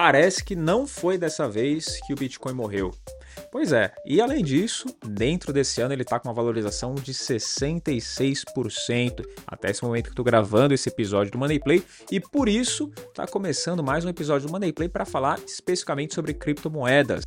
parece que não foi dessa vez que o Bitcoin morreu. Pois é, e além disso, dentro desse ano ele está com uma valorização de 66% até esse momento que estou gravando esse episódio do Money Play e por isso está começando mais um episódio do Money Play para falar especificamente sobre criptomoedas.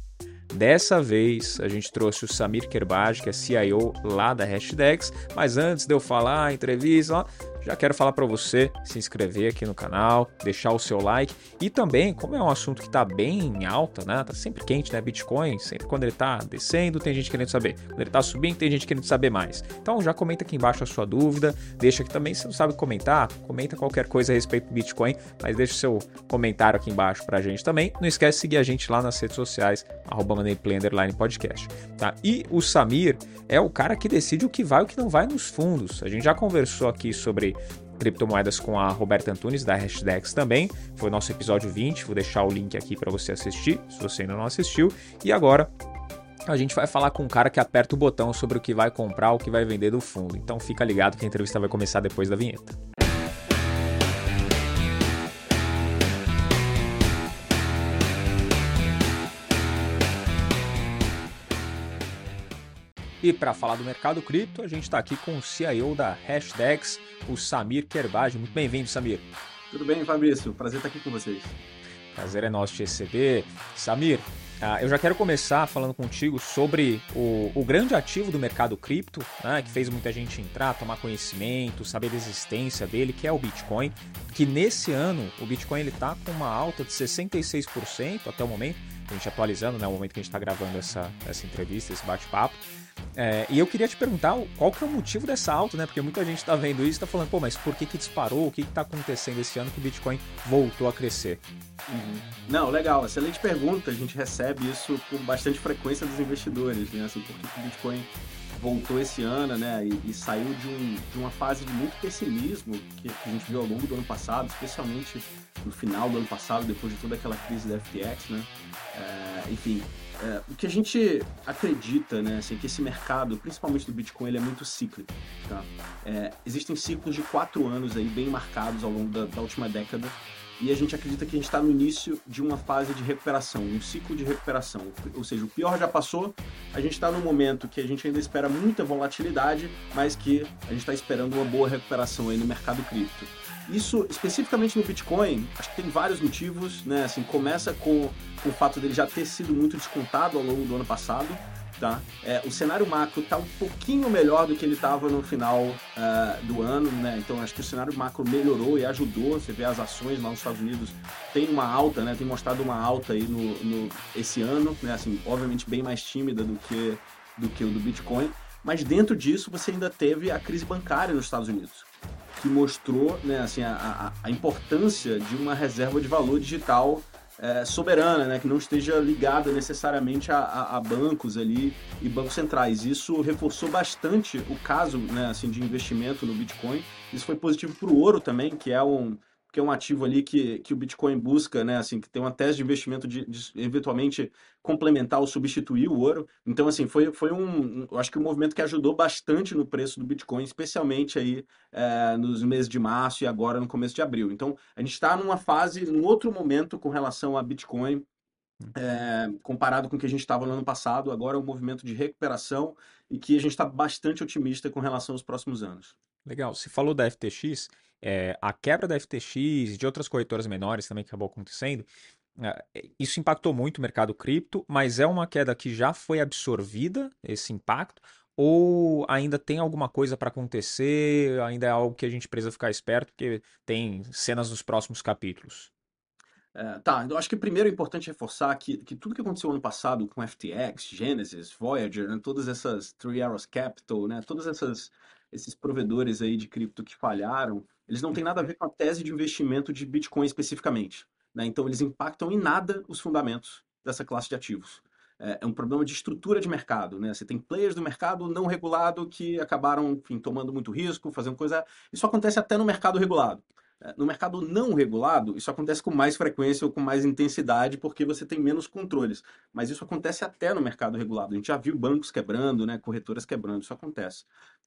Dessa vez a gente trouxe o Samir Kerbaj, que é CIO lá da Hashdex, mas antes de eu falar entrevista, já quero falar para você se inscrever aqui no canal, deixar o seu like e também, como é um assunto que está bem em alta, né? Tá sempre quente, né? Bitcoin, sempre quando ele está descendo, tem gente querendo saber. Quando ele está subindo, tem gente querendo saber mais. Então já comenta aqui embaixo a sua dúvida, deixa aqui também, se não sabe comentar, comenta qualquer coisa a respeito do Bitcoin, mas deixa o seu comentário aqui embaixo para a gente também. Não esquece de seguir a gente lá nas redes sociais, arroba podcast, tá? E o Samir é o cara que decide o que vai e o que não vai nos fundos. A gente já conversou aqui sobre criptomoedas com a Roberta Antunes, da Hashdex também. Foi o nosso episódio 20, vou deixar o link aqui para você assistir, se você ainda não assistiu. E agora a gente vai falar com um cara que aperta o botão sobre o que vai comprar, o que vai vender do fundo. Então fica ligado que a entrevista vai começar depois da vinheta. E para falar do mercado cripto, a gente está aqui com o CIO da Hashdex, o Samir Kerbaj. Muito bem-vindo, Samir. Tudo bem, Fabrício? Prazer estar aqui com vocês. Prazer é nosso te receber. Samir, ah, eu já quero começar falando contigo sobre o, o grande ativo do mercado cripto, né, que fez muita gente entrar, tomar conhecimento, saber da existência dele, que é o Bitcoin. Que nesse ano o Bitcoin está com uma alta de 66% até o momento, a gente atualizando, né, o momento que a gente está gravando essa, essa entrevista, esse bate-papo. É, e eu queria te perguntar qual que é o motivo dessa alta, né? Porque muita gente está vendo isso e está falando, pô, mas por que, que disparou? O que está acontecendo esse ano que o Bitcoin voltou a crescer? Uhum. Não, legal, excelente pergunta. A gente recebe isso com bastante frequência dos investidores, né? Assim, por que, que o Bitcoin voltou esse ano, né? E, e saiu de, um, de, uma fase de muito pessimismo que, que, a gente viu ao longo do ano passado, especialmente no final do ano passado, depois de toda aquela crise da FTX, né? É, enfim, é, o que a gente acredita, né, assim, que esse mercado, principalmente do Bitcoin, ele é muito cíclico. Tá? É, existem ciclos de quatro anos aí bem marcados ao longo da, da última década e a gente acredita que a gente está no início de uma fase de recuperação, um ciclo de recuperação. Ou seja, o pior já passou, a gente está num momento que a gente ainda espera muita volatilidade, mas que a gente está esperando uma boa recuperação aí no mercado cripto. Isso, especificamente no Bitcoin, acho que tem vários motivos, né? Assim, começa com, o fato dele já ter sido muito descontado ao longo do ano passado, tá? É, o cenário macro está um pouquinho melhor do que ele estava no final uh, do ano, né? Então acho que o cenário macro melhorou e ajudou. Você vê as ações lá nos Estados Unidos tem uma alta, né? Tem mostrado uma alta aí no, no esse ano, né? Assim, obviamente bem mais tímida do que do que o do Bitcoin. Mas dentro disso você ainda teve a crise bancária nos Estados Unidos que mostrou né, assim, a, a, importância de uma reserva de valor digital é, soberana, né, que não esteja ligada necessariamente a, a, a, bancos ali e bancos centrais. Isso reforçou bastante o caso né, assim, de investimento no Bitcoin. Isso foi positivo para o ouro também, que é um, que é um ativo ali que, que o Bitcoin busca, né, assim, que tem uma tese de investimento de, de eventualmente complementar ou substituir o ouro. Então, assim, foi, foi um, eu acho que um movimento que ajudou bastante no preço do Bitcoin, especialmente aí é, nos meses de março e agora no começo de abril. Então, a gente está numa fase, num outro momento com relação a Bitcoin, é, comparado com o que a gente estava no ano passado, agora é um movimento de recuperação e que a gente está bastante otimista com relação aos próximos anos. Legal. Você falou da FTX, é, a quebra da FTX e de outras corretoras menores também que acabou acontecendo, é, isso impactou muito o mercado cripto, mas é uma queda que já foi absorvida, esse impacto, ou ainda tem alguma coisa para acontecer, ainda é algo que a gente precisa ficar esperto, porque tem cenas nos próximos capítulos? É, tá, eu acho que primeiro é importante reforçar que, que tudo que aconteceu ano passado com FTX, Genesis, Voyager, né, todas essas Three Arrows Capital, né, todos essas, esses provedores aí de cripto que falharam, eles não têm nada a ver com a tese de investimento de Bitcoin especificamente. Né? Então, eles impactam em nada os fundamentos dessa classe de ativos. É, é um problema de estrutura de mercado. Né? Você tem players do mercado não regulado que acabaram enfim, tomando muito risco, fazendo coisa. Isso acontece até no mercado regulado. É, no mercado não regulado, isso acontece com mais frequência ou com mais intensidade porque você tem menos controles. Mas isso acontece até no mercado regulado. A gente já viu bancos quebrando, né, corretoras quebrando, isso acontece.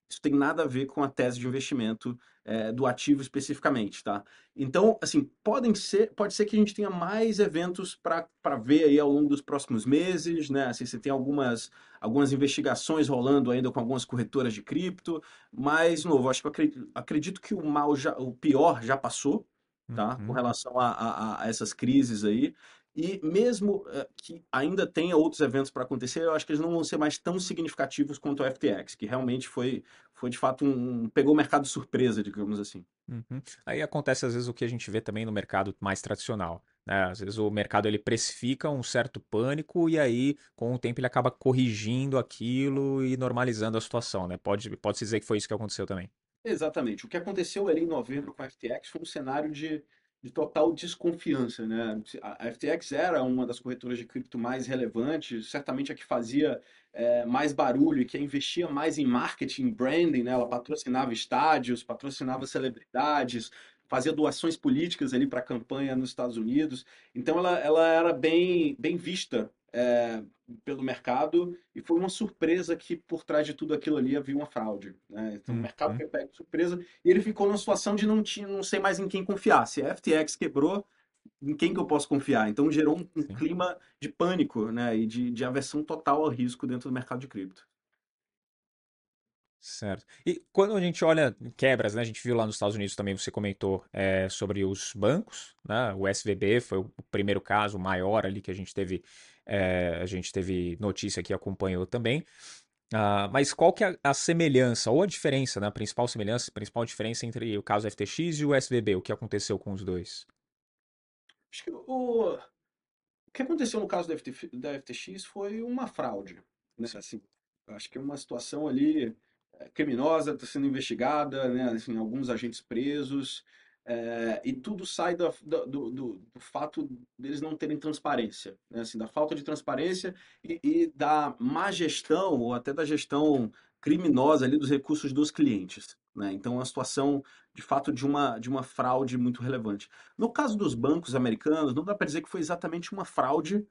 Isso tem nada a ver com a tese de investimento é, do ativo especificamente, tá? Então, assim, podem ser, pode ser que a gente tenha mais eventos para ver aí ao longo dos próximos meses, né? Assim, você tem algumas, algumas investigações rolando ainda com algumas corretoras de cripto, mas, de novo, acho que eu acredito, acredito que o mal já, o pior já passou, tá? Com Uhum. relação a, a, a essas crises aí. E mesmo eh, que ainda tenha outros eventos para acontecer, eu acho que eles não vão ser mais tão significativos quanto o FTX, que realmente foi, foi de fato um, pegou o mercado de surpresa, digamos assim. Uhum. Aí acontece às vezes o que a gente vê também no mercado mais tradicional. Né? Às vezes o mercado ele precifica um certo pânico e aí com o tempo ele acaba corrigindo aquilo e normalizando a situação, né? Pode, pode se dizer que foi isso que aconteceu também. Exatamente. O que aconteceu ali em novembro com a FTX foi um cenário de, de total desconfiança, né? A FTX era uma das corretoras de cripto mais relevantes, certamente a que fazia eh, mais barulho e que investia mais em marketing, branding, né? Ela patrocinava estádios, patrocinava celebridades, fazia doações políticas ali para a campanha nos Estados Unidos. Então ela, ela era bem, bem vista eh, pelo mercado e foi uma surpresa que por trás de tudo aquilo ali havia uma fraude, né? Então o mercado Uhum. foi pego de surpresa e ele ficou numa situação de não tinha, não sei mais em quem confiar. Se a FTX quebrou, em quem que eu posso confiar? Então gerou um, um clima de pânico, né? E de, de aversão total ao risco dentro do mercado de cripto. Certo. E quando a gente olha quebras, né? A gente viu lá nos Estados Unidos também, você comentou é, sobre os bancos, né? O SVB foi o primeiro caso maior ali que a gente teve, é, a gente teve notícia que acompanhou também. Ah, mas qual que é a, semelhança ou a diferença, né? A principal semelhança, a principal diferença entre o caso FTX e o SVB? O que aconteceu com os dois? Acho que o, o que aconteceu no caso da, FT, da FTX foi uma fraude, né? Assim, acho que é uma situação ali é, criminosa, está sendo investigada, né? Assim, alguns agentes presos, é, e tudo sai do, do- do fato deles não terem transparência, né? Assim, da falta de transparência e, e da má gestão, ou até da gestão criminosa ali dos recursos dos clientes, né? Então, é uma situação, de fato, de uma, de uma fraude muito relevante. No caso dos bancos americanos, não dá para dizer que foi exatamente uma fraude,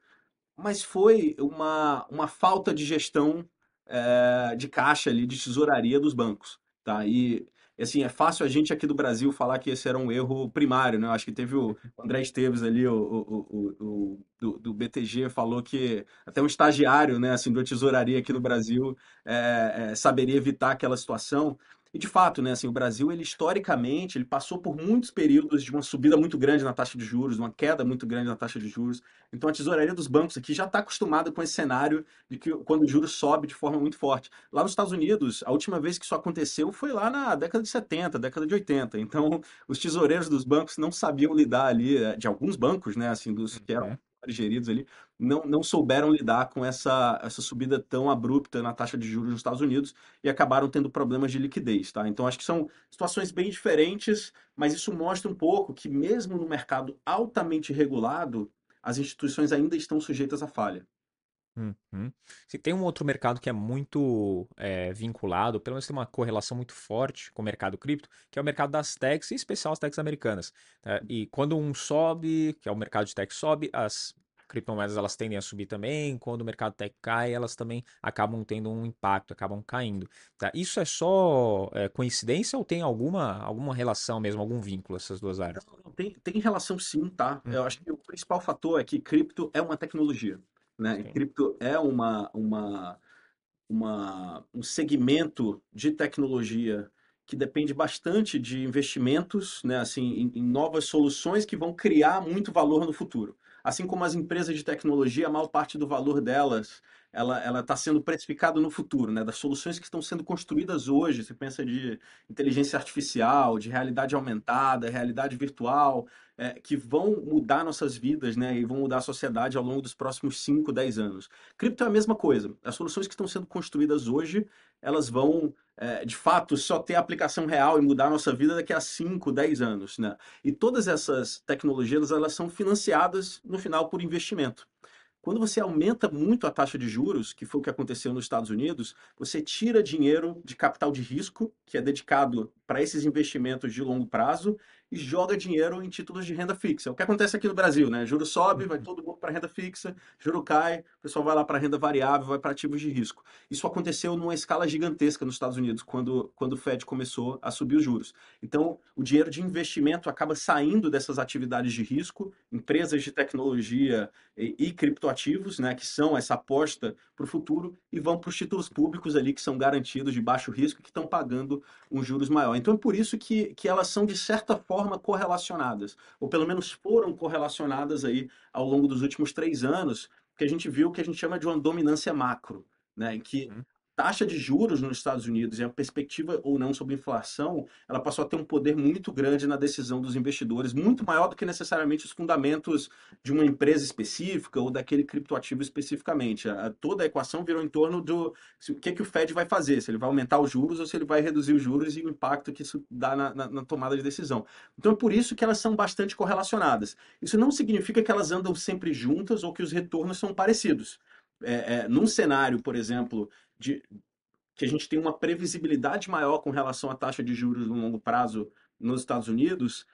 mas foi uma, uma falta de gestão eh, de caixa ali, de tesouraria dos bancos, tá? E, assim, é fácil a gente aqui do Brasil falar que esse era um erro primário, né? Eu acho que teve o André Esteves ali, o, o- o- o- do, do BTG, falou que até um estagiário, né, assim, da tesouraria aqui no Brasil eh, eh, saberia evitar aquela situação. E de fato, né, assim, o Brasil, ele historicamente, ele passou por muitos períodos de uma subida muito grande na taxa de juros, uma queda muito grande na taxa de juros. Então a tesouraria dos bancos aqui já está acostumada com esse cenário de que quando o juros sobe de forma muito forte. Lá nos Estados Unidos, a última vez que isso aconteceu foi lá na década de 70, década de 80. Então os tesoureiros dos bancos não sabiam lidar ali, eh, de alguns bancos, né, assim, dos que eram Uhum. geridos ali, não, não souberam lidar com essa, essa subida tão abrupta na taxa de juros nos Estados Unidos e acabaram tendo problemas de liquidez, tá? Então acho que são situações bem diferentes, mas isso mostra um pouco que mesmo no mercado altamente regulado, as instituições ainda estão sujeitas à falha. Uhum. Se tem um outro mercado que é muito é, vinculado, pelo menos tem uma correlação muito forte com o mercado cripto, que é o mercado das techs, em especial as techs americanas. né? E quando um sobe, que é o mercado de tech sobe, as criptomoedas elas tendem a subir também. Quando o mercado tech cai, elas também acabam tendo um impacto, acabam caindo. tá? Isso é só é, coincidência ou tem alguma, alguma relação mesmo, algum vínculo essas duas áreas? Tem, tem relação sim, tá? Eu Uhum. acho que o principal fator é que cripto é uma tecnologia, né? E Sim. cripto é uma, uma, uma, um segmento de tecnologia que depende bastante de investimentos, né, assim, em, em novas soluções que vão criar muito valor no futuro. Assim como as empresas de tecnologia, a maior parte do valor delas, ela está sendo precificado no futuro, né, das soluções que estão sendo construídas hoje. Você pensa de inteligência artificial, de realidade aumentada, realidade virtual, é, que vão mudar nossas vidas, né, e vão mudar a sociedade ao longo dos próximos 5, 10 anos. Cripto é a mesma coisa. As soluções que estão sendo construídas hoje, elas vão, é, de fato, só ter aplicação real e mudar a nossa vida daqui a 5, 10 anos, né? E todas essas tecnologias, elas são financiadas, no final, por investimento. Quando você aumenta muito a taxa de juros, que foi o que aconteceu nos Estados Unidos, você tira dinheiro de capital de risco, que é dedicado para esses investimentos de longo prazo, e joga dinheiro em títulos de renda fixa. É o que acontece aqui no Brasil, né? Juros sobe, vai todo mundo para renda fixa, juro cai, o pessoal vai lá para renda variável, vai para ativos de risco. Isso aconteceu numa escala gigantesca nos Estados Unidos, quando, quando o Fed começou a subir os juros. Então, o dinheiro de investimento acaba saindo dessas atividades de risco, empresas de tecnologia e, e criptoativos, né, que são essa aposta para o futuro, e vão para os títulos públicos ali, que são garantidos de baixo risco, que estão pagando um juros maior. Então, é por isso que, que elas são, de certa forma, correlacionadas, ou pelo menos foram correlacionadas aí ao longo dos últimos três anos, que a gente viu o que a gente chama de uma dominância macro, né, em que uhum taxa de juros nos Estados Unidos e a perspectiva ou não sobre inflação, ela passou a ter um poder muito grande na decisão dos investidores, muito maior do que necessariamente os fundamentos de uma empresa específica ou daquele criptoativo especificamente. A, toda a equação virou em torno do se, o que, é que o Fed vai fazer, se ele vai aumentar os juros ou se ele vai reduzir os juros e o impacto que isso dá na, na, na tomada de decisão. Então é por isso que elas são bastante correlacionadas. Isso não significa que elas andam sempre juntas ou que os retornos são parecidos. É, é, num cenário, por exemplo, de, que a gente tem uma previsibilidade maior com relação à taxa de juros no longo prazo nos Estados Unidos,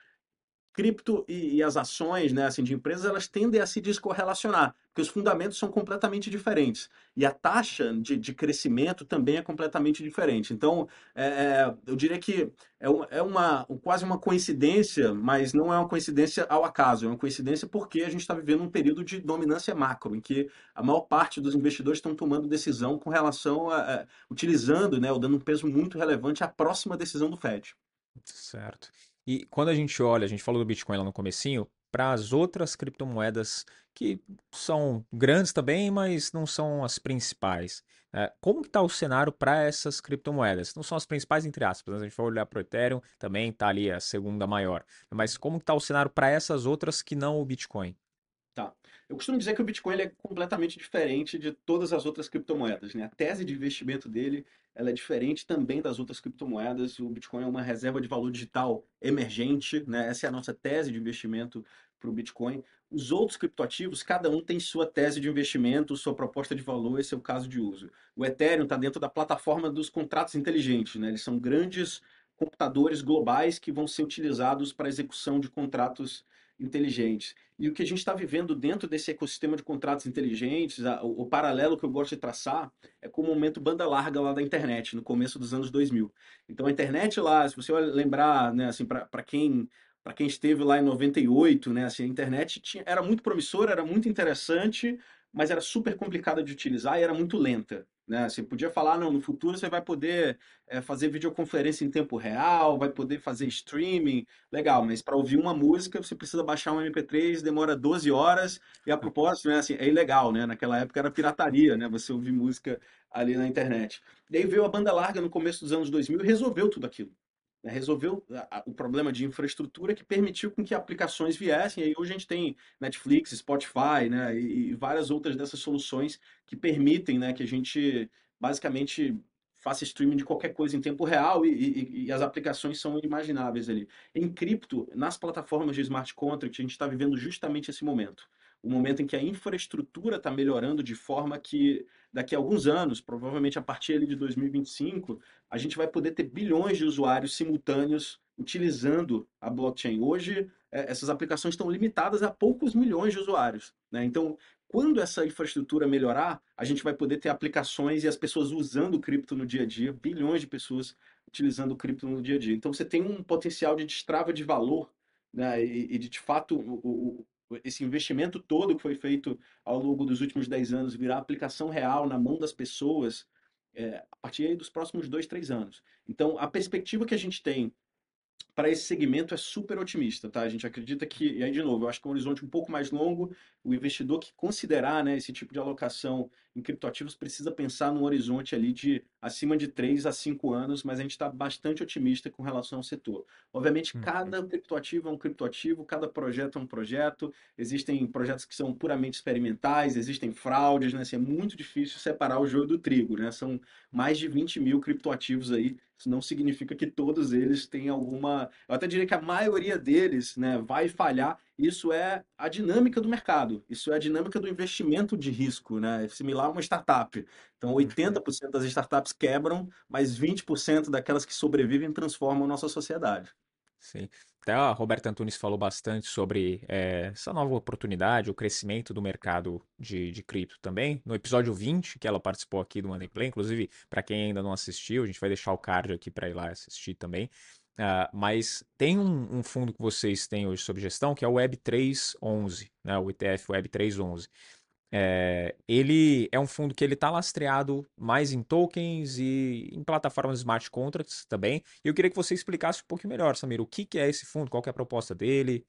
cripto e, e, as ações né, assim, de empresas elas tendem a se descorrelacionar, porque os fundamentos são completamente diferentes. E a taxa de, de crescimento também é completamente diferente. Então, é, é eu diria que é, uma, é uma, quase uma coincidência, mas não é uma coincidência ao acaso, é uma coincidência porque a gente está vivendo um período de dominância macro, em que a maior parte dos investidores estão tomando decisão com relação a, a utilizando, né, ou dando um peso muito relevante à próxima decisão do Fed. Certo. E quando a gente olha, a gente falou do Bitcoin lá no comecinho, para as outras criptomoedas que são grandes também, mas não são as principais. Né? Como está o cenário para essas criptomoedas? Não são as principais, entre aspas. Né? A gente for olhar para o Ethereum, também está ali a segunda maior. Mas como está o cenário para essas outras que não o Bitcoin? Eu costumo dizer que o Bitcoin é completamente diferente de todas as outras criptomoedas. Né? A tese de investimento dele ela é diferente também das outras criptomoedas. O Bitcoin é uma reserva de valor digital emergente, né? Essa é a nossa tese de investimento para o Bitcoin. Os outros criptoativos, cada um tem sua tese de investimento, sua proposta de valor e seu caso de uso. O Ethereum está dentro da plataforma dos contratos inteligentes, né? Eles são grandes computadores globais que vão ser utilizados para execução de contratos inteligentes. E o que a gente está vivendo dentro desse ecossistema de contratos inteligentes, a, o, o, paralelo que eu gosto de traçar é com o momento banda larga lá da internet, no começo dos anos 2000. Então a internet lá, se você lembrar, né, assim, para quem para quem esteve lá em 98, né, assim, a internet tinha, era muito promissora, era muito interessante, mas era super complicada de utilizar e era muito lenta. Né? Você podia falar, não, no futuro você vai poder é, fazer videoconferência em tempo real, vai poder fazer streaming, legal, mas para ouvir uma música você precisa baixar um MP3, demora 12 horas, e a propósito, né, assim, é ilegal, né? Naquela época era pirataria, né? Você ouvir música ali na internet. E aí veio a banda larga no começo dos anos 2000 e resolveu tudo aquilo. Né, resolveu o problema de infraestrutura que permitiu com que aplicações viessem. E hoje a gente tem Netflix, Spotify, né, e, várias outras dessas soluções que permitem, né, que a gente basicamente faça streaming de qualquer coisa em tempo real e, e, e as aplicações são inimagináveis ali. Em cripto, nas plataformas de smart contract, a gente está vivendo justamente esse momento o momento em que a infraestrutura está melhorando de forma que daqui a alguns anos, provavelmente a partir de 2025, a gente vai poder ter bilhões de usuários simultâneos utilizando a blockchain. Hoje, é, essas aplicações estão limitadas a poucos milhões de usuários. Né? Então, quando essa infraestrutura melhorar, a gente vai poder ter aplicações e as pessoas usando cripto no dia a dia, bilhões de pessoas utilizando cripto no dia a dia. Então, você tem um potencial de destrava de valor né? e, e de, de fato, o, esse investimento todo que foi feito ao longo dos últimos 10 anos virar aplicação real na mão das pessoas é, a partir dos próximos dois, três anos. Então, a perspectiva que a gente tem para esse segmento é super otimista, tá? A gente acredita que, e aí de novo, eu acho que é um horizonte um pouco mais longo, o investidor que considerar né, esse tipo de alocação em criptoativos precisa pensar num horizonte ali de acima de 3 a 5 anos, mas a gente está bastante otimista com relação ao setor. Obviamente, uhum. cada criptoativo é um criptoativo, cada projeto é um projeto, existem projetos que são puramente experimentais, existem fraudes, né? Assim, é muito difícil separar o joio do trigo, né? São mais de 20 mil criptoativos aí isso não significa que todos eles têm alguma. Eu até diria que a maioria deles né, vai falhar. Isso é a dinâmica do mercado, isso é a dinâmica do investimento de risco, né? É similar a uma startup. Então, 80% das startups quebram, mas 20% daquelas que sobrevivem transformam a nossa sociedade. Sim. Até a Roberta Antunes falou bastante sobre é, essa nova oportunidade, o crescimento do mercado de, de cripto também. No episódio 20, que ela participou aqui do Money Play, inclusive, para quem ainda não assistiu, a gente vai deixar o card aqui para ir lá assistir também. Uh, mas tem um, um, fundo que vocês têm hoje sob gestão, que é o Web311, né, o ETF Web311. É, ele é um fundo que ele está lastreado mais em tokens e em plataformas smart contracts também. E eu queria que você explicasse um pouquinho melhor, Samir, o que, que é esse fundo, qual é a proposta dele.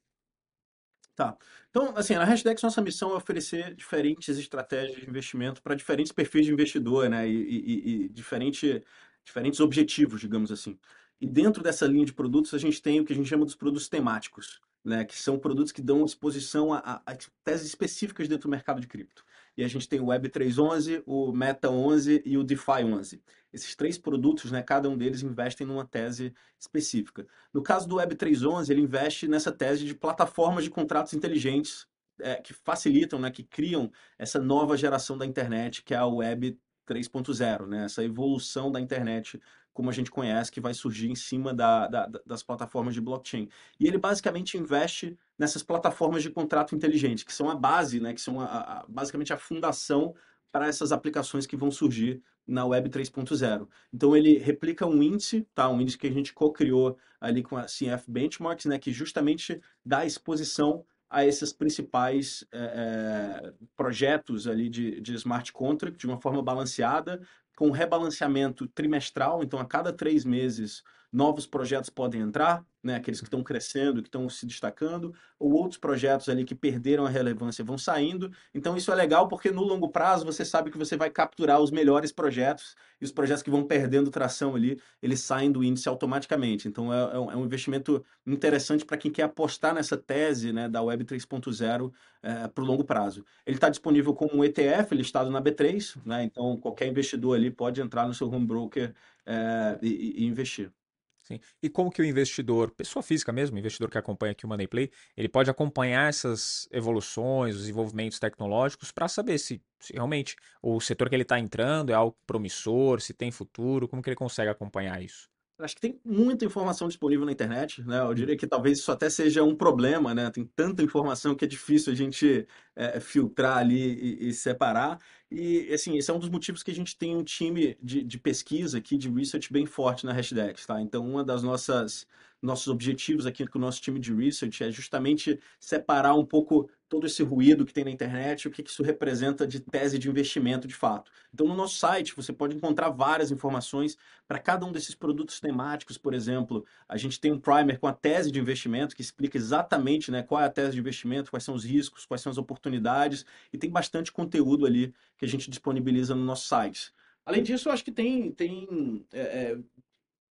Tá. Então, assim, na Hashdex nossa missão é oferecer diferentes estratégias de investimento para diferentes perfis de investidor, né? E, e, e diferente, diferentes objetivos, digamos assim. E dentro dessa linha de produtos, a gente tem o que a gente chama dos produtos temáticos, né? que são produtos que dão exposição a, a, teses específicas dentro do mercado de cripto. E a gente tem o Web311, o Meta 11 e o DeFi 11. Esses três produtos, né, cada um deles investem numa tese específica. No caso do Web311, ele investe nessa tese de plataformas de contratos inteligentes é, que facilitam, né, que criam essa nova geração da internet, que é a Web 3.0, né? essa evolução da internet como a gente conhece, que vai surgir em cima da, da, das plataformas de blockchain. E ele basicamente investe nessas plataformas de contrato inteligente, que são a base, né, que são a, a, basicamente a fundação para essas aplicações que vão surgir na Web 3.0. Então ele replica um índice, tá? um índice que a gente co-criou ali com a CF Benchmarks, né, que justamente dá exposição a esses principais é, projetos ali de, de smart contract de uma forma balanceada, com rebalanceamento trimestral, então a cada três meses novos projetos podem entrar, né, aqueles que estão crescendo, que estão se destacando, ou outros projetos ali que perderam a relevância vão saindo. Então isso é legal porque no longo prazo você sabe que você vai capturar os melhores projetos e os projetos que vão perdendo tração ali, eles saem do índice automaticamente. Então é, é um é investimento interessante para quem quer apostar nessa tese né, da Web 3.0 é, para o longo prazo. Ele está disponível como um ETF listado na B3, né, então qualquer investidor ali pode entrar no seu home broker é, e, e investir. Sim. E como que o investidor, pessoa física mesmo, investidor que acompanha aqui o Money Play, ele pode acompanhar essas evoluções, os desenvolvimentos tecnológicos para saber se, se, realmente o setor que ele está entrando é algo promissor, se tem futuro, como que ele consegue acompanhar isso? Acho que tem muita informação disponível na internet, né? Eu diria que talvez isso até seja um problema, né? Tem tanta informação que é difícil a gente é, filtrar ali e, e, separar. E, assim, esse é um dos motivos que a gente tem um time de, de pesquisa aqui, de research bem forte na Hashdex, tá? Então, uma das nossas nossos objetivos aqui com o nosso time de research é justamente separar um pouco todo esse ruído que tem na internet, o que isso representa de tese de investimento de fato. Então, no nosso site, você pode encontrar várias informações para cada um desses produtos temáticos, por exemplo. A gente tem um primer com a tese de investimento, que explica exatamente né, qual é a tese de investimento, quais são os riscos, quais são as oportunidades, e tem bastante conteúdo ali que a gente disponibiliza no nosso site. Além disso, eu acho que tem, tem é, é,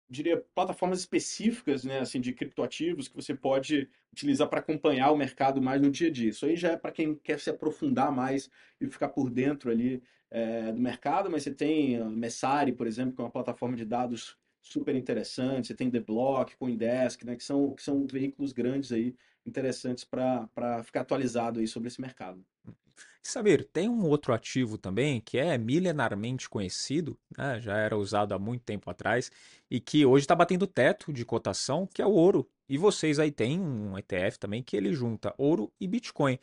diria, plataformas específicas, né, assim, de criptoativos que você pode utilizar para acompanhar o mercado mais no dia a dia. Isso aí já é para quem quer se aprofundar mais e ficar por dentro ali é, do mercado, mas você tem a Messari, por exemplo, que é uma plataforma de dados super interessante, você tem The Block, Coindesk, né, que são, que são veículos grandes aí, interessantes para ficar atualizado aí sobre esse mercado. Saber, tem um outro ativo também que é milenarmente conhecido, né, já era usado há muito tempo atrás, e que hoje está batendo teto de cotação, que é o ouro. E vocês aí têm um ETF também que ele junta ouro e Bitcoin.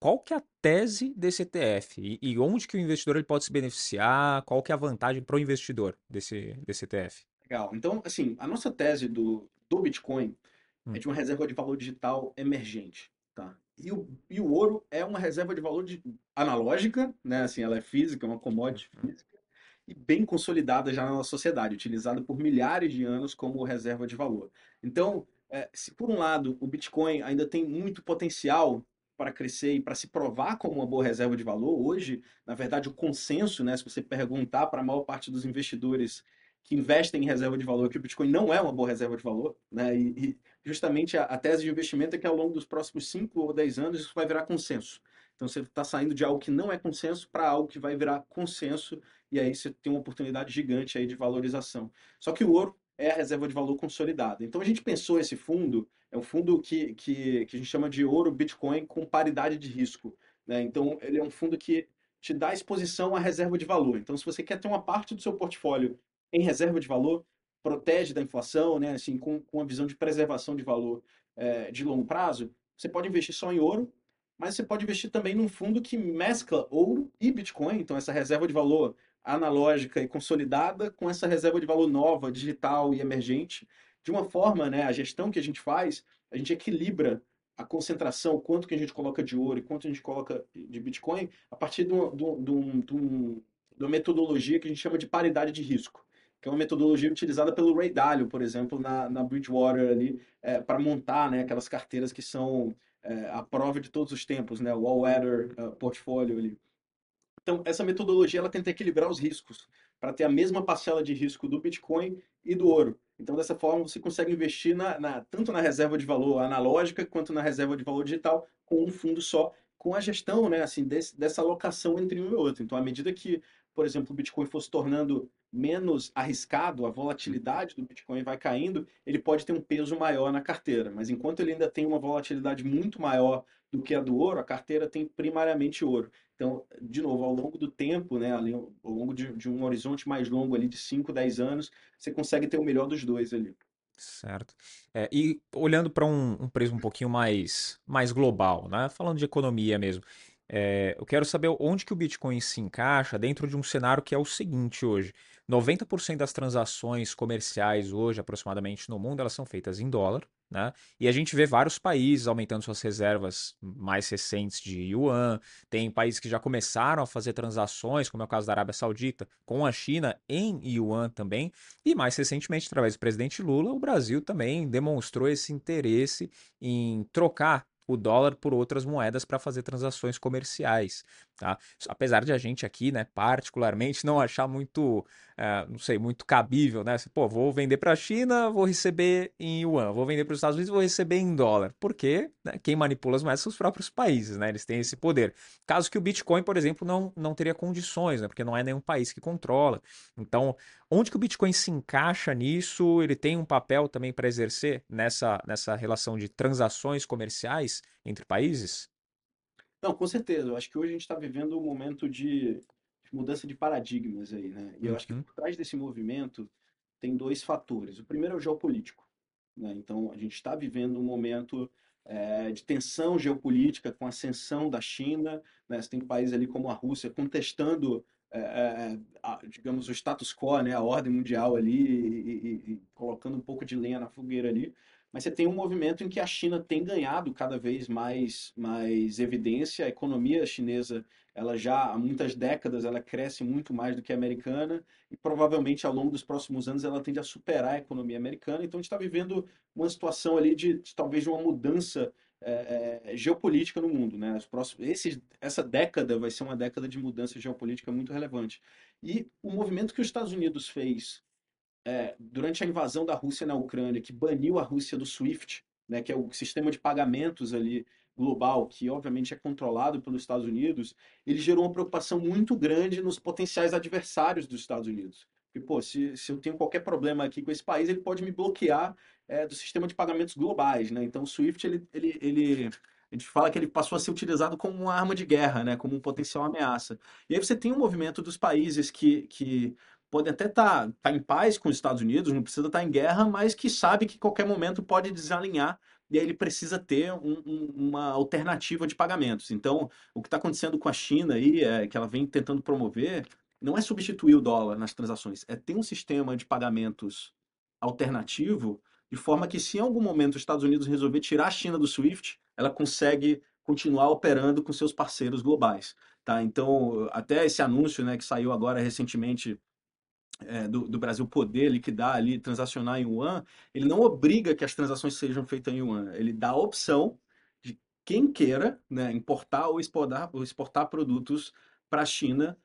Qual que é a tese desse ETF? E, e onde que o investidor ele pode se beneficiar? Qual que é a vantagem para o investidor desse, desse ETF? Legal. Então, assim, a nossa tese do, do Bitcoin hum. é de uma reserva de valor digital emergente. Tá? E o, e o ouro é uma reserva de valor de, analógica, né? Assim, ela é física, é uma commodity uhum. física, e bem consolidada já na nossa sociedade, utilizada por milhares de anos como reserva de valor. Então, é, se por um lado o Bitcoin ainda tem muito potencial para crescer e para se provar como uma boa reserva de valor, hoje, na verdade, o consenso, né, se você perguntar para a maior parte dos investidores que investem em reserva de valor, que o Bitcoin não é uma boa reserva de valor, né? E, e justamente a, a, tese de investimento é que ao longo dos próximos 5 ou 10 anos isso vai virar consenso. Então você está saindo de algo que não é consenso para algo que vai virar consenso e aí você tem uma oportunidade gigante aí de valorização. Só que o ouro é a reserva de valor consolidada. Então a gente pensou esse fundo, é um fundo que, que, que a gente chama de ouro Bitcoin com paridade de risco. Né? Então ele é um fundo que te dá exposição à reserva de valor. Então se você quer ter uma parte do seu portfólio em reserva de valor, protege da inflação, né? Assim, com, com a visão de preservação de valor é, de longo prazo, você pode investir só em ouro, mas você pode investir também num fundo que mescla ouro e Bitcoin, então essa reserva de valor analógica e consolidada com essa reserva de valor nova, digital e emergente. De uma forma, né, a gestão que a gente faz, a gente equilibra a concentração, quanto que a gente coloca de ouro e quanto a gente coloca de Bitcoin, a partir de, um, de, um, de, de uma metodologia que a gente chama de paridade de risco que é uma metodologia utilizada pelo Ray Dalio, por exemplo, na, na Bridgewater ali, é, para montar né, aquelas carteiras que são é, a prova de todos os tempos, né, o all-weather uh, portfólio ali. Então, essa metodologia ela tenta equilibrar os riscos para ter a mesma parcela de risco do Bitcoin e do ouro. Então, dessa forma, você consegue investir na, na, tanto na reserva de valor analógica quanto na reserva de valor digital com um fundo só, com a gestão né, assim, desse, dessa alocação entre um e outro. Então, à medida que, por exemplo, o Bitcoin for se tornando menos arriscado, a volatilidade do Bitcoin vai caindo, ele pode ter um peso maior na carteira. Mas enquanto ele ainda tem uma volatilidade muito maior do que a do ouro, a carteira tem primariamente ouro. Então, de novo, ao longo do tempo, né, ao longo de, de um horizonte mais longo ali de 5, 10 anos, você consegue ter o melhor dos dois ali. Certo. É, e olhando para um, um prisma um pouquinho mais, mais global, né? falando de economia mesmo, é, eu quero saber onde que o Bitcoin se encaixa dentro de um cenário que é o seguinte hoje. 90% das transações comerciais hoje, aproximadamente no mundo, elas são feitas em dólar, né? E a gente vê vários países aumentando suas reservas mais recentes de yuan. Tem países que já começaram a fazer transações, como é o caso da Arábia Saudita, com a China em yuan também. E mais recentemente, através do presidente Lula, o Brasil também demonstrou esse interesse em trocar o dólar por outras moedas para fazer transações comerciais. Tá? Apesar de a gente aqui, né, particularmente, não achar muito, uh, não sei, muito cabível, né? Pô, vou vender para a China, vou receber em yuan, vou vender para os Estados Unidos, vou receber em dólar. Porque né, quem manipula as moedas são os próprios países, né? Eles têm esse poder. Caso que o Bitcoin, por exemplo, não, não teria condições, né? Porque não é nenhum país que controla. Então, onde que o Bitcoin se encaixa nisso? Ele tem um papel também para exercer nessa, nessa relação de transações comerciais entre países? Não, com certeza. Eu acho que hoje a gente está vivendo um momento de, de, mudança de paradigmas aí, né? E eu acho que uhum. por trás desse movimento tem dois fatores. O primeiro é o geopolítico. Né? Então, a gente está vivendo um momento é, de tensão geopolítica com a ascensão da China. Né? Você tem países ali como a Rússia contestando, é, é, a, digamos, o status quo, né? a ordem mundial ali, e, e, e colocando um pouco de lenha na fogueira ali mas você tem um movimento em que a China tem ganhado cada vez mais, mais evidência. A economia chinesa, ela já há muitas décadas, ela cresce muito mais do que a americana e provavelmente ao longo dos próximos anos ela tende a superar a economia americana. Então a gente está vivendo uma situação ali de, de talvez uma mudança é, é, geopolítica no mundo, né? Os próximos, esses, essa década vai ser uma década de mudança geopolítica muito relevante. E o movimento que os Estados Unidos fez é, durante a invasão da Rússia na Ucrânia, que baniu a Rússia do SWIFT, né, que é o sistema de pagamentos ali global, que obviamente é controlado pelos Estados Unidos, ele gerou uma preocupação muito grande nos potenciais adversários dos Estados Unidos. Porque, pô, se, se eu tenho qualquer problema aqui com esse país, ele pode me bloquear é, do sistema de pagamentos globais, né? Então, o SWIFT, ele, ele, ele, a gente fala que ele passou a ser utilizado como uma arma de guerra, né? Como um potencial ameaça. E aí você tem um movimento dos países que, que podem até estar tá, tá em paz com os Estados Unidos, não precisa estar tá em guerra, mas que sabe que qualquer momento pode desalinhar e aí ele precisa ter um, um, uma alternativa de pagamentos. Então, o que está acontecendo com a China aí, é, que ela vem tentando promover, não é substituir o dólar nas transações, é ter um sistema de pagamentos alternativo, de forma que se em algum momento os Estados Unidos resolver tirar a China do SWIFT, ela consegue continuar operando com seus parceiros globais. Tá? Então, até esse anúncio né, que saiu agora recentemente é, do, do, Brasil poder liquidar ali, transacionar em yuan, ele não obriga que as transações sejam feitas em yuan. Ele dá a opção de quem queira né, importar ou exportar, ou exportar produtos para a China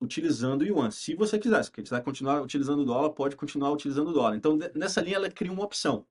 utilizando yuan. Se você quiser, se quiser continuar utilizando dólar, pode continuar utilizando dólar. Então, nessa linha, ela cria uma opção.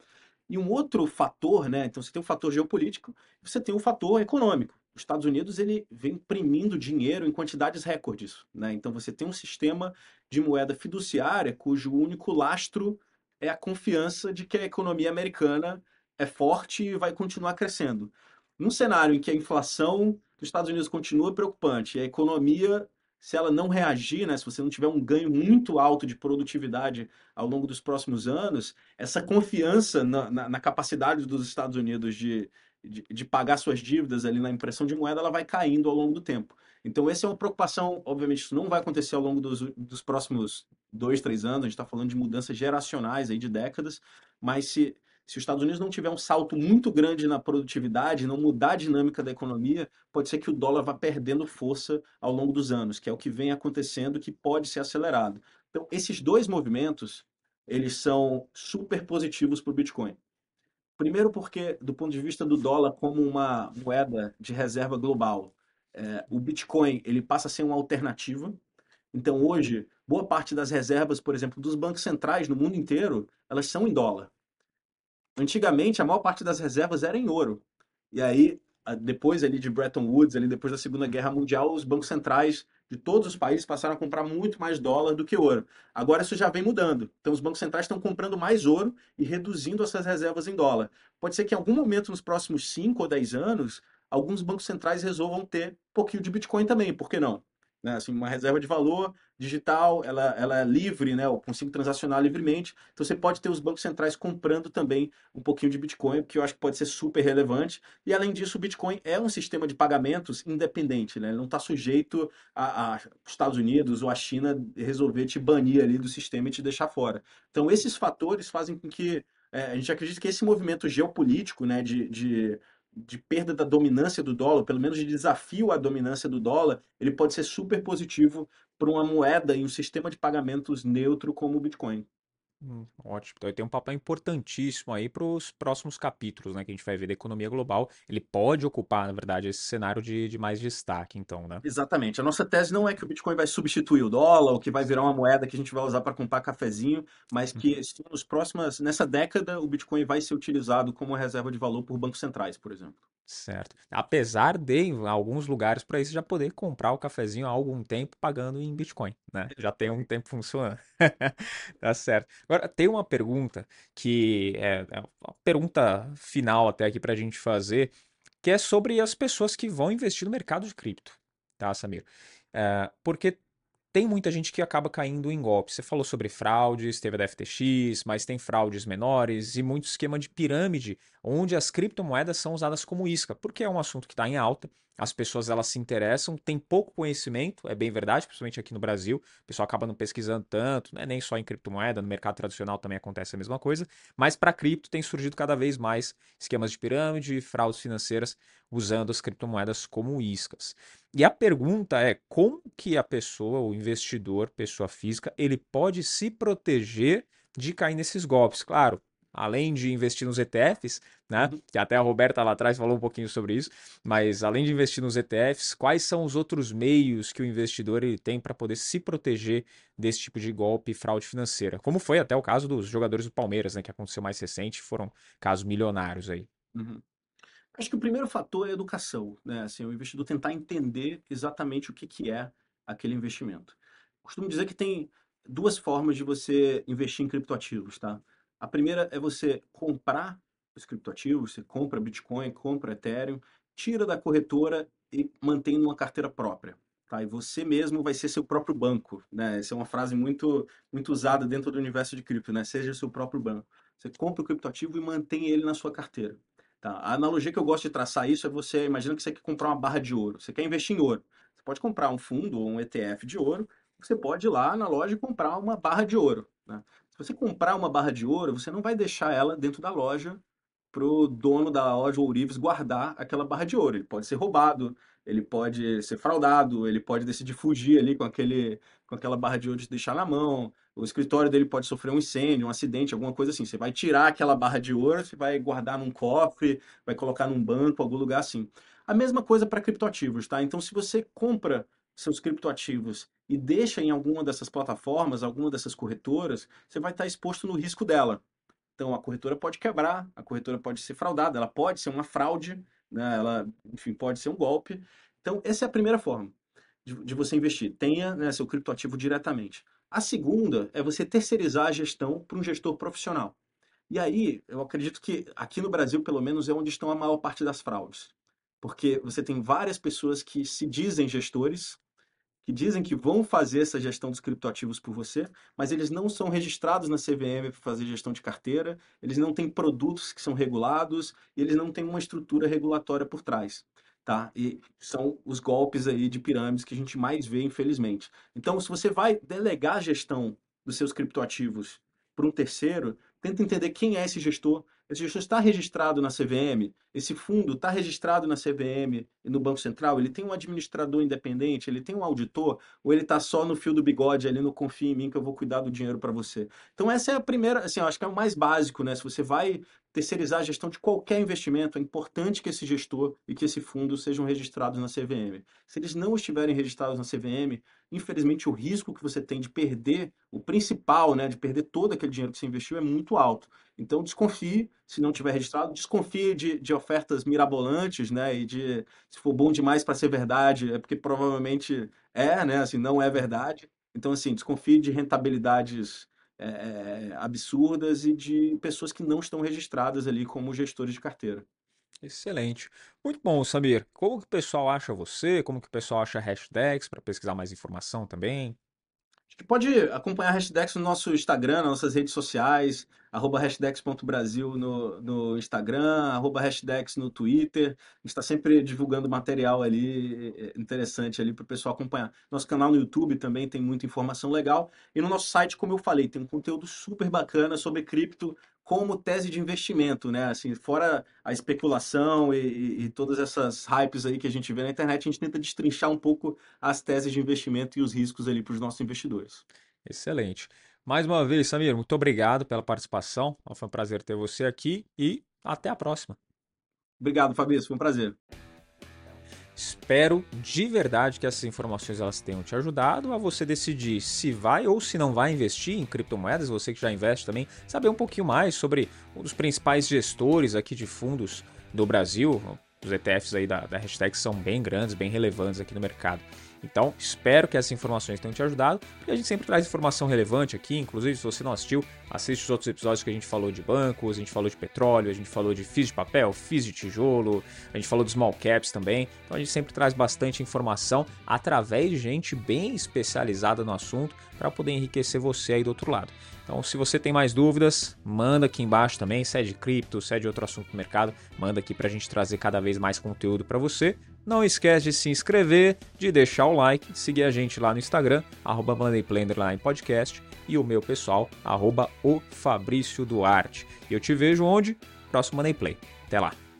E um outro fator, né? Então, você tem o um fator geopolítico você tem o um fator econômico os Estados Unidos ele vem imprimindo dinheiro em quantidades recordes. Né? Então você tem um sistema de moeda fiduciária cujo único lastro é a confiança de que a economia americana é forte e vai continuar crescendo. Num cenário em que a inflação dos Estados Unidos continua preocupante e a economia se ela não reagir, né, se você não tiver um ganho muito alto de produtividade ao longo dos próximos anos, essa confiança na, na, na capacidade dos Estados Unidos de, de, de, pagar suas dívidas ali na impressão de moeda, ela vai caindo ao longo do tempo. Então, essa é uma preocupação, obviamente, isso não vai acontecer ao longo dos, dos próximos dois, três anos, a gente está falando de mudanças geracionais aí de décadas, mas se se os Estados Unidos não tiver um salto muito grande na produtividade, não mudar a dinâmica da economia, pode ser que o dólar vá perdendo força ao longo dos anos, que é o que vem acontecendo, que pode ser acelerado. Então, esses dois movimentos, eles são super positivos para o Bitcoin. Primeiro porque, do ponto de vista do dólar como uma moeda de reserva global, é, o Bitcoin ele passa a ser uma alternativa. Então, hoje, boa parte das reservas, por exemplo, dos bancos centrais no mundo inteiro, elas são em dólar. Antigamente, a maior parte das reservas era em ouro. E aí, depois ali de Bretton Woods, ali depois da Segunda Guerra Mundial, os bancos centrais de todos os países passaram a comprar muito mais dólar do que ouro. Agora isso já vem mudando. Então os bancos centrais estão comprando mais ouro e reduzindo essas reservas em dólar. Pode ser que em algum momento nos próximos 5 ou 10 anos, alguns bancos centrais resolvam ter um pouquinho de Bitcoin também, por que não? Né? Assim, uma reserva de valor digital, ela, ela é livre, né? Eu consigo transacionar livremente. Então você pode ter os bancos centrais comprando também um pouquinho de Bitcoin, que eu acho que pode ser super relevante. E além disso, o Bitcoin é um sistema de pagamentos independente, né? Ele não está sujeito a, a Estados Unidos ou a China resolver te banir ali do sistema e te deixar fora. Então esses fatores fazem com que é, a gente acredita que esse movimento geopolítico, né, de, de de perda da dominância do dólar, pelo menos de desafio à dominância do dólar, ele pode ser super positivo para uma moeda e um sistema de pagamentos neutro como o Bitcoin. Hum, ótimo. Então, tem um papel importantíssimo aí para os próximos capítulos, né? Que a gente vai ver da economia global. Ele pode ocupar, na verdade, esse cenário de, de mais destaque, então, né? Exatamente. A nossa tese não é que o Bitcoin vai substituir o dólar, ou que vai virar uma moeda que a gente vai usar para comprar cafezinho, mas que uhum. nos próximos, nessa década, o Bitcoin vai ser utilizado como reserva de valor por bancos centrais, por exemplo. Certo. Apesar de, em alguns lugares para isso, já poder comprar o cafezinho há algum tempo pagando em Bitcoin, né? Já tem um tempo funcionando. tá certo. Agora, tem uma pergunta que é, é uma pergunta final até aqui para a gente fazer, que é sobre as pessoas que vão investir no mercado de cripto, tá, Samir? É, porque tem muita gente que acaba caindo em golpes. Você falou sobre fraudes, teve a FTX, mas tem fraudes menores e muito esquema de pirâmide, onde as criptomoedas são usadas como isca, porque é um assunto que está em alta as pessoas elas se interessam, têm pouco conhecimento, é bem verdade, principalmente aqui no Brasil, o pessoal acaba não pesquisando tanto, né? nem só em criptomoeda, no mercado tradicional também acontece a mesma coisa, mas para cripto tem surgido cada vez mais esquemas de pirâmide e fraudes financeiras usando as criptomoedas como iscas. E a pergunta é como que a pessoa, o investidor, pessoa física, ele pode se proteger de cair nesses golpes? Claro, além de investir nos ETFs, né? Uhum. Que até a Roberta lá atrás falou um pouquinho sobre isso, mas além de investir nos ETFs, quais são os outros meios que o investidor ele tem para poder se proteger desse tipo de golpe e fraude financeira? Como foi até o caso dos jogadores do Palmeiras, né? Que aconteceu mais recente, foram casos milionários aí. Uhum. Acho que o primeiro fator é educação, né? Assim, o investidor tentar entender exatamente o que, que é aquele investimento. Costumo dizer que tem duas formas de você investir em criptoativos, tá? A primeira é você comprar os criptoativos, você compra Bitcoin, compra Ethereum, tira da corretora e mantém numa carteira própria. Tá? E você mesmo vai ser seu próprio banco. Né? Essa é uma frase muito, muito usada dentro do universo de cripto, né? Seja seu próprio banco. Você compra o criptoativo e mantém ele na sua carteira. Tá? A analogia que eu gosto de traçar isso é você, imagina que você quer comprar uma barra de ouro. Você quer investir em ouro. Você pode comprar um fundo ou um ETF de ouro. Você pode ir lá na loja e comprar uma barra de ouro. Né? Se você comprar uma barra de ouro, você não vai deixar ela dentro da loja para o dono da loja Ourives guardar aquela barra de ouro. Ele pode ser roubado, ele pode ser fraudado, ele pode decidir fugir ali com, aquele, com aquela barra de ouro e deixar na mão. O escritório dele pode sofrer um incêndio, um acidente, alguma coisa assim. Você vai tirar aquela barra de ouro, você vai guardar num cofre, vai colocar num banco, algum lugar assim. A mesma coisa para criptoativos, tá? Então, se você compra seus criptoativos e deixa em alguma dessas plataformas, alguma dessas corretoras, você vai estar exposto no risco dela. Então a corretora pode quebrar, a corretora pode ser fraudada, ela pode ser uma fraude, né? ela, enfim, pode ser um golpe. Então essa é a primeira forma de, de você investir. Tenha né, seu criptoativo diretamente. A segunda é você terceirizar a gestão para um gestor profissional. E aí, eu acredito que aqui no Brasil, pelo menos, é onde estão a maior parte das fraudes. Porque você tem várias pessoas que se dizem gestores, que dizem que vão fazer essa gestão dos criptoativos por você, mas eles não são registrados na CVM para fazer gestão de carteira, eles não têm produtos que são regulados, eles não têm uma estrutura regulatória por trás. Tá? E são os golpes aí de pirâmides que a gente mais vê, infelizmente. Então, se você vai delegar a gestão dos seus criptoativos para um terceiro, tenta entender quem é esse gestor, esse gestor está registrado na CVM, esse fundo está registrado na CVM e no Banco Central, ele tem um administrador independente, ele tem um auditor, ou ele está só no fio do bigode ali no confia em mim que eu vou cuidar do dinheiro para você. Então essa é a primeira, assim, eu acho que é o mais básico, né? Se você vai terceirizar a gestão de qualquer investimento, é importante que esse gestor e que esse fundo sejam registrados na CVM. Se eles não estiverem registrados na CVM, infelizmente o risco que você tem de perder o principal, né, de perder todo aquele dinheiro que você investiu é muito alto. Então desconfie, se não tiver registrado, desconfie de, de ofertas mirabolantes, né, e de se for bom demais para ser verdade, é porque provavelmente é, né, assim, não é verdade. Então assim, desconfie de rentabilidades é, absurdas e de pessoas que não estão registradas ali como gestores de carteira. Excelente. Muito bom, Samir. Como que o pessoal acha você? Como que o pessoal acha hashtags para pesquisar mais informação também? Pode acompanhar a Hashdex no nosso Instagram, nas nossas redes sociais, arroba hashdex.brasil no, no Instagram, arroba hashdex no Twitter. A gente está sempre divulgando material ali é, interessante ali para o pessoal acompanhar. Nosso canal no YouTube também tem muita informação legal. E no nosso site, como eu falei, tem um conteúdo super bacana sobre cripto como tese de investimento, né? Assim, fora a especulação e, e, e, todas essas hypes aí que a gente vê na internet, a gente tenta destrinchar um pouco as teses de investimento e os riscos ali para os nossos investidores. Excelente. Mais uma vez, Samir, muito obrigado pela participação. Foi um prazer ter você aqui e até a próxima. Obrigado, Fabrício. Foi um prazer. Espero de verdade que essas informações elas tenham te ajudado a você decidir se vai ou se não vai investir em criptomoedas, você que já investe também, saber um pouquinho mais sobre um dos principais gestores aqui de fundos do Brasil. Os ETFs aí da, da hashtag são bem grandes, bem relevantes aqui no mercado. Então, espero que essas informações tenham te ajudado, porque a gente sempre traz informação relevante aqui, inclusive se você não assistiu, assiste os outros episódios que a gente falou de bancos, a gente falou de petróleo, a gente falou de FIIs de papel, FIIs de tijolo, a gente falou de small caps também. Então a gente sempre traz bastante informação através de gente bem especializada no assunto para poder enriquecer você aí do outro lado. Então, se você tem mais dúvidas, manda aqui embaixo também, se é de cripto, se é de outro assunto do mercado, manda aqui para a gente trazer cada vez mais conteúdo para você. Não esquece de se inscrever, de deixar o like, seguir a gente lá no Instagram, arroba Podcast e o meu pessoal, arroba o Fabrício Duarte. E eu te vejo onde? Próximo Money Play. Até lá!